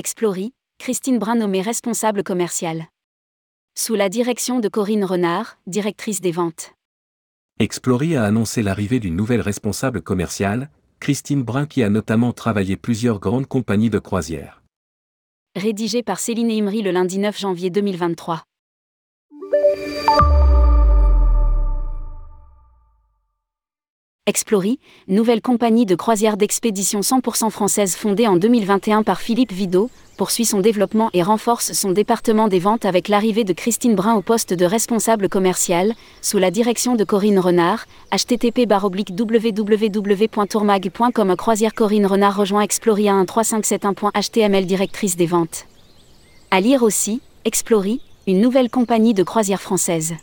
Explory, Christine Brun nommée responsable commerciale. Sous la direction de Corinne Renard, directrice des ventes. Explory a annoncé l'arrivée d'une nouvelle responsable commerciale, Christine Brun qui a notamment travaillé plusieurs grandes compagnies de croisière. Rédigé par Céline Imri le lundi 9 janvier 2023. Explory, nouvelle compagnie de croisière d'expédition 100% française fondée en 2021 par Philippe Vidot, poursuit son développement et renforce son département des ventes avec l'arrivée de Christine Brun au poste de responsable commercial, sous la direction de Corinne Renard, http www.tourmag.com Croisière Corinne Renard rejoint Explory à 13571.html directrice des ventes. À lire aussi, Explory, une nouvelle compagnie de croisière française.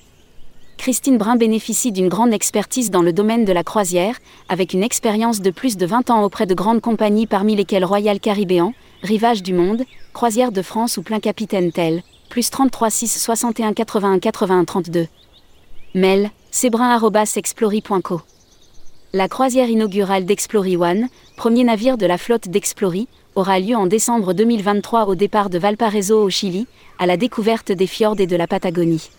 Christine Brun bénéficie d'une grande expertise dans le domaine de la croisière, avec une expérience de plus de 20 ans auprès de grandes compagnies parmi lesquelles Royal Caribbean, Rivage du Monde, Croisière de France ou Plein Capitaine Tel, plus 33 6 61 81 81 32. Mail, cbrun.explory.co. La croisière inaugurale d'Explory One, premier navire de la flotte d'Explory, aura lieu en décembre 2023 au départ de Valparaiso au Chili, à la découverte des fjords et de la Patagonie.